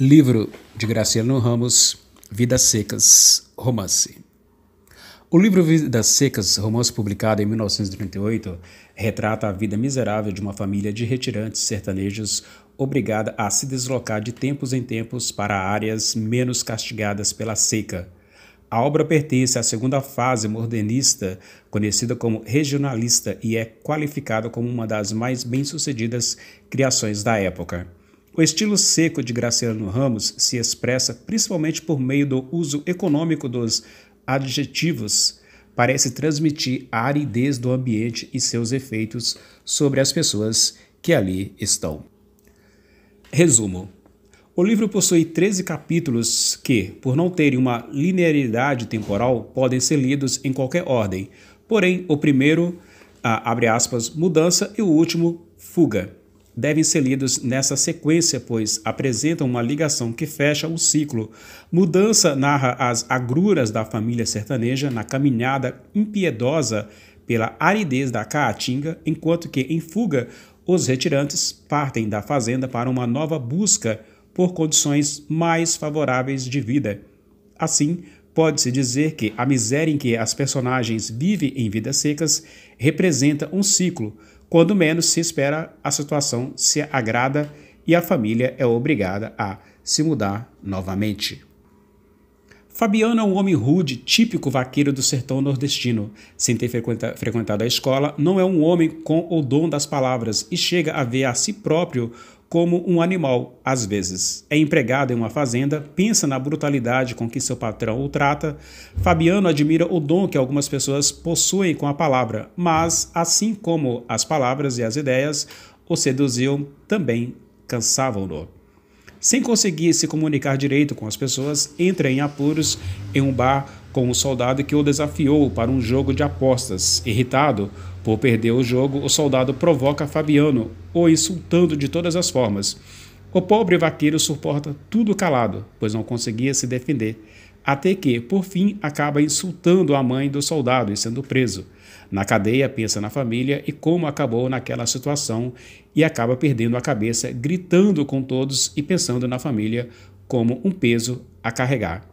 Livro de Graciano Ramos, Vidas Secas, Romance. O livro Vidas Secas, romance publicado em 1938, retrata a vida miserável de uma família de retirantes sertanejos obrigada a se deslocar de tempos em tempos para áreas menos castigadas pela seca. A obra pertence à segunda fase modernista, conhecida como regionalista, e é qualificada como uma das mais bem-sucedidas criações da época. O estilo seco de Graciano Ramos se expressa principalmente por meio do uso econômico dos adjetivos. Parece transmitir a aridez do ambiente e seus efeitos sobre as pessoas que ali estão. Resumo: o livro possui 13 capítulos que, por não terem uma linearidade temporal, podem ser lidos em qualquer ordem. Porém, o primeiro, abre aspas, mudança e o último, fuga devem ser lidos nessa sequência, pois apresentam uma ligação que fecha o ciclo. Mudança narra as agruras da família sertaneja na caminhada impiedosa pela aridez da Caatinga, enquanto que em fuga os retirantes partem da fazenda para uma nova busca por condições mais favoráveis de vida. Assim, pode-se dizer que a miséria em que as personagens vivem em vidas secas representa um ciclo, quando menos se espera, a situação se agrada e a família é obrigada a se mudar novamente. Fabiano é um homem rude, típico vaqueiro do sertão nordestino. Sem ter frequentado a escola, não é um homem com o dom das palavras e chega a ver a si próprio como um animal, às vezes. É empregado em uma fazenda, pensa na brutalidade com que seu patrão o trata. Fabiano admira o dom que algumas pessoas possuem com a palavra, mas, assim como as palavras e as ideias o seduziam, também cansavam-no. Sem conseguir se comunicar direito com as pessoas, entra em apuros em um bar com um soldado que o desafiou para um jogo de apostas. Irritado, por perder o jogo, o soldado provoca Fabiano, o insultando de todas as formas. O pobre vaqueiro suporta tudo calado, pois não conseguia se defender, até que, por fim, acaba insultando a mãe do soldado e sendo preso. Na cadeia, pensa na família e como acabou naquela situação e acaba perdendo a cabeça, gritando com todos e pensando na família como um peso a carregar.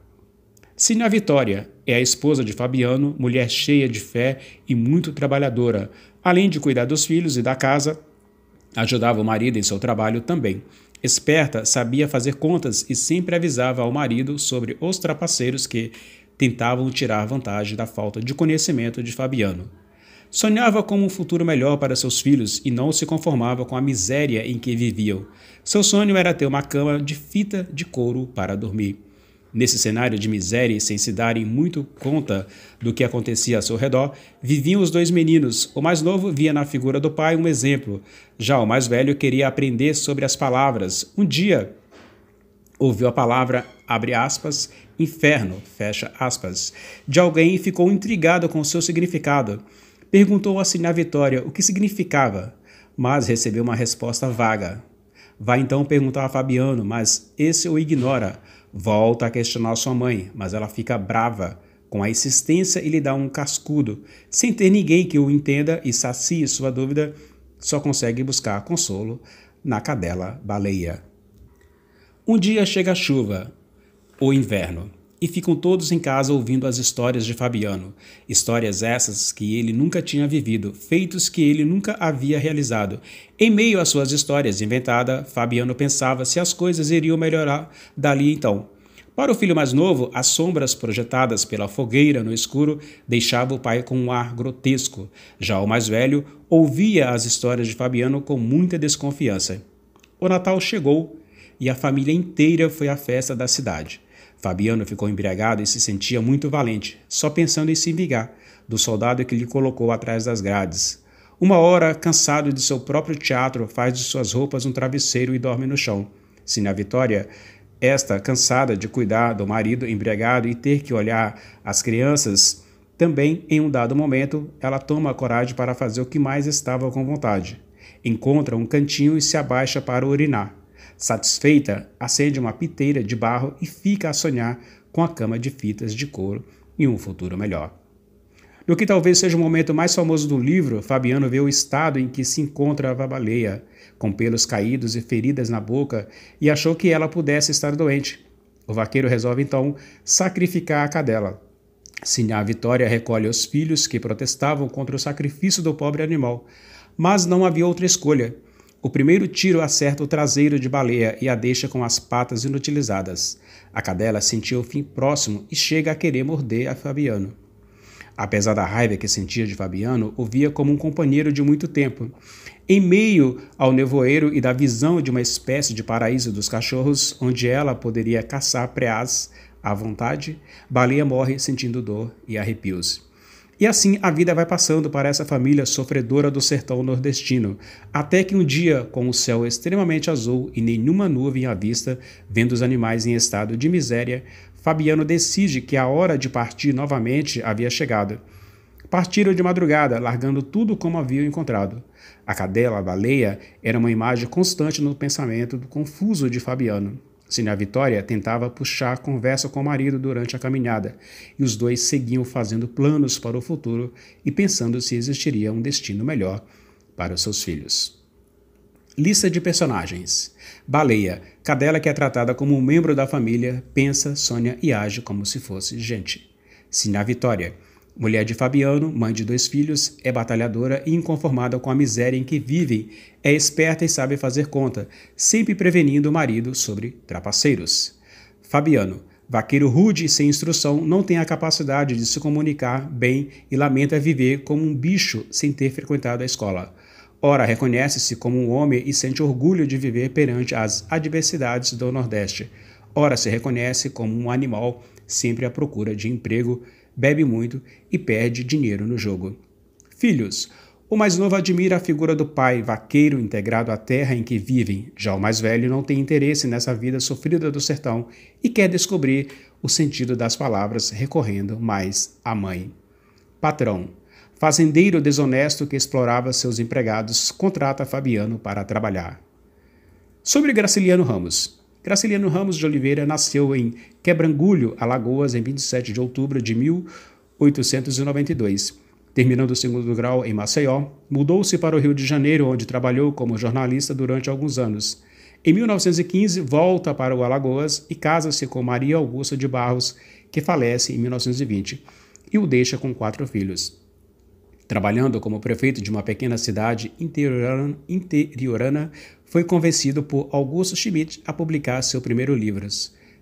Sina Vitória é a esposa de Fabiano, mulher cheia de fé e muito trabalhadora. Além de cuidar dos filhos e da casa, ajudava o marido em seu trabalho também. Esperta, sabia fazer contas e sempre avisava ao marido sobre os trapaceiros que tentavam tirar vantagem da falta de conhecimento de Fabiano. Sonhava com um futuro melhor para seus filhos e não se conformava com a miséria em que viviam. Seu sonho era ter uma cama de fita de couro para dormir. Nesse cenário de miséria e sem se darem muito conta do que acontecia ao seu redor, viviam os dois meninos. O mais novo via na figura do pai um exemplo. Já o mais velho queria aprender sobre as palavras. Um dia, ouviu a palavra, abre aspas, inferno, fecha aspas, de alguém e ficou intrigado com o seu significado. Perguntou a Sinha Vitória o que significava, mas recebeu uma resposta vaga. Vai então perguntar a Fabiano, mas esse o ignora. Volta a questionar sua mãe, mas ela fica brava com a insistência e lhe dá um cascudo. Sem ter ninguém que o entenda e sacie sua dúvida, só consegue buscar consolo na cadela baleia. Um dia chega a chuva, o inverno e ficam todos em casa ouvindo as histórias de Fabiano. Histórias essas que ele nunca tinha vivido, feitos que ele nunca havia realizado. Em meio às suas histórias inventadas, Fabiano pensava se as coisas iriam melhorar dali então. Para o filho mais novo, as sombras projetadas pela fogueira no escuro deixavam o pai com um ar grotesco. Já o mais velho ouvia as histórias de Fabiano com muita desconfiança. O Natal chegou e a família inteira foi à festa da cidade. Fabiano ficou embriagado e se sentia muito valente, só pensando em se vingar do soldado que lhe colocou atrás das grades. Uma hora, cansado de seu próprio teatro, faz de suas roupas um travesseiro e dorme no chão. Se na Vitória, esta, cansada de cuidar do marido embriagado e ter que olhar as crianças, também, em um dado momento, ela toma a coragem para fazer o que mais estava com vontade. Encontra um cantinho e se abaixa para urinar. Satisfeita, acende uma piteira de barro e fica a sonhar com a cama de fitas de couro e um futuro melhor. No que talvez seja o momento mais famoso do livro, Fabiano vê o estado em que se encontra a baleia, com pelos caídos e feridas na boca, e achou que ela pudesse estar doente. O vaqueiro resolve então sacrificar a cadela. Sinhá Vitória recolhe os filhos que protestavam contra o sacrifício do pobre animal, mas não havia outra escolha. O primeiro tiro acerta o traseiro de baleia e a deixa com as patas inutilizadas. A cadela sentiu o fim próximo e chega a querer morder a Fabiano. Apesar da raiva que sentia de Fabiano, o via como um companheiro de muito tempo. Em meio ao nevoeiro e da visão de uma espécie de paraíso dos cachorros, onde ela poderia caçar preás à vontade, Baleia morre sentindo dor e arrepios. E assim a vida vai passando para essa família sofredora do sertão nordestino, até que um dia, com o céu extremamente azul e nenhuma nuvem à vista, vendo os animais em estado de miséria, Fabiano decide que a hora de partir novamente havia chegado. Partiram de madrugada, largando tudo como haviam encontrado. A cadela, a baleia, era uma imagem constante no pensamento confuso de Fabiano. Sina Vitória tentava puxar conversa com o marido durante a caminhada, e os dois seguiam fazendo planos para o futuro e pensando se existiria um destino melhor para os seus filhos. Lista de personagens: Baleia, cadela que é tratada como um membro da família, pensa, sonha e age como se fosse gente. Sina Vitória, mulher de Fabiano, mãe de dois filhos, é batalhadora e inconformada com a miséria em que vivem, é esperta e sabe fazer conta, sempre prevenindo o marido sobre trapaceiros. Fabiano, vaqueiro rude e sem instrução, não tem a capacidade de se comunicar bem e lamenta viver como um bicho sem ter frequentado a escola. Ora, reconhece-se como um homem e sente orgulho de viver perante as adversidades do Nordeste. Ora, se reconhece como um animal sempre à procura de emprego, bebe muito e perde dinheiro no jogo. Filhos. O mais novo admira a figura do pai, vaqueiro integrado à terra em que vivem. Já o mais velho não tem interesse nessa vida sofrida do sertão e quer descobrir o sentido das palavras, recorrendo mais à mãe. Patrão. Fazendeiro desonesto que explorava seus empregados contrata Fabiano para trabalhar. Sobre Graciliano Ramos. Graciliano Ramos de Oliveira nasceu em Quebrangulho, Alagoas, em 27 de outubro de 1892. Terminando o segundo grau em Maceió, mudou-se para o Rio de Janeiro, onde trabalhou como jornalista durante alguns anos. Em 1915, volta para o Alagoas e casa-se com Maria Augusta de Barros, que falece em 1920, e o deixa com quatro filhos. Trabalhando como prefeito de uma pequena cidade interiorana, foi convencido por Augusto Schmidt a publicar seu primeiro livro,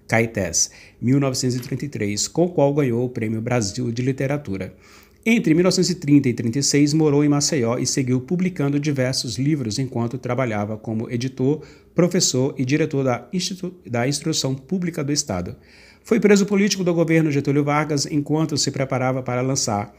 Caetés, 1933, com o qual ganhou o Prêmio Brasil de Literatura. Entre 1930 e 36 morou em Maceió e seguiu publicando diversos livros enquanto trabalhava como editor, professor e diretor da, Institu da Instrução Pública do Estado. Foi preso político do governo Getúlio Vargas enquanto se preparava para lançar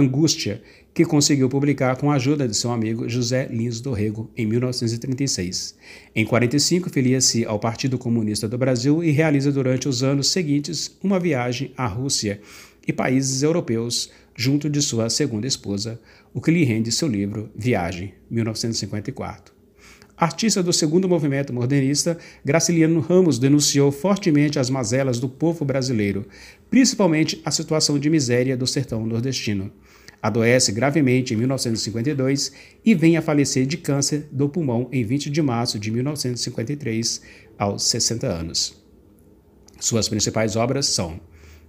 Angústia, que conseguiu publicar com a ajuda de seu amigo José Lins do Rego em 1936. Em 45, filia-se ao Partido Comunista do Brasil e realiza durante os anos seguintes uma viagem à Rússia e países europeus junto de sua segunda esposa, o que lhe rende seu livro Viagem, 1954. Artista do segundo movimento modernista, Graciliano Ramos denunciou fortemente as mazelas do povo brasileiro, principalmente a situação de miséria do sertão nordestino. Adoece gravemente em 1952 e vem a falecer de câncer do pulmão em 20 de março de 1953, aos 60 anos. Suas principais obras são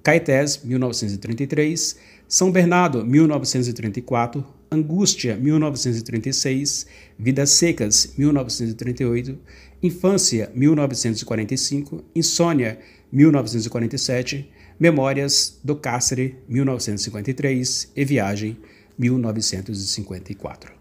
Caetés, 1933, São Bernardo, 1934, Angústia, 1936, Vidas Secas, 1938, Infância, 1945, Insônia, 1947, Memórias do Cárcere, 1953 e Viagem, 1954.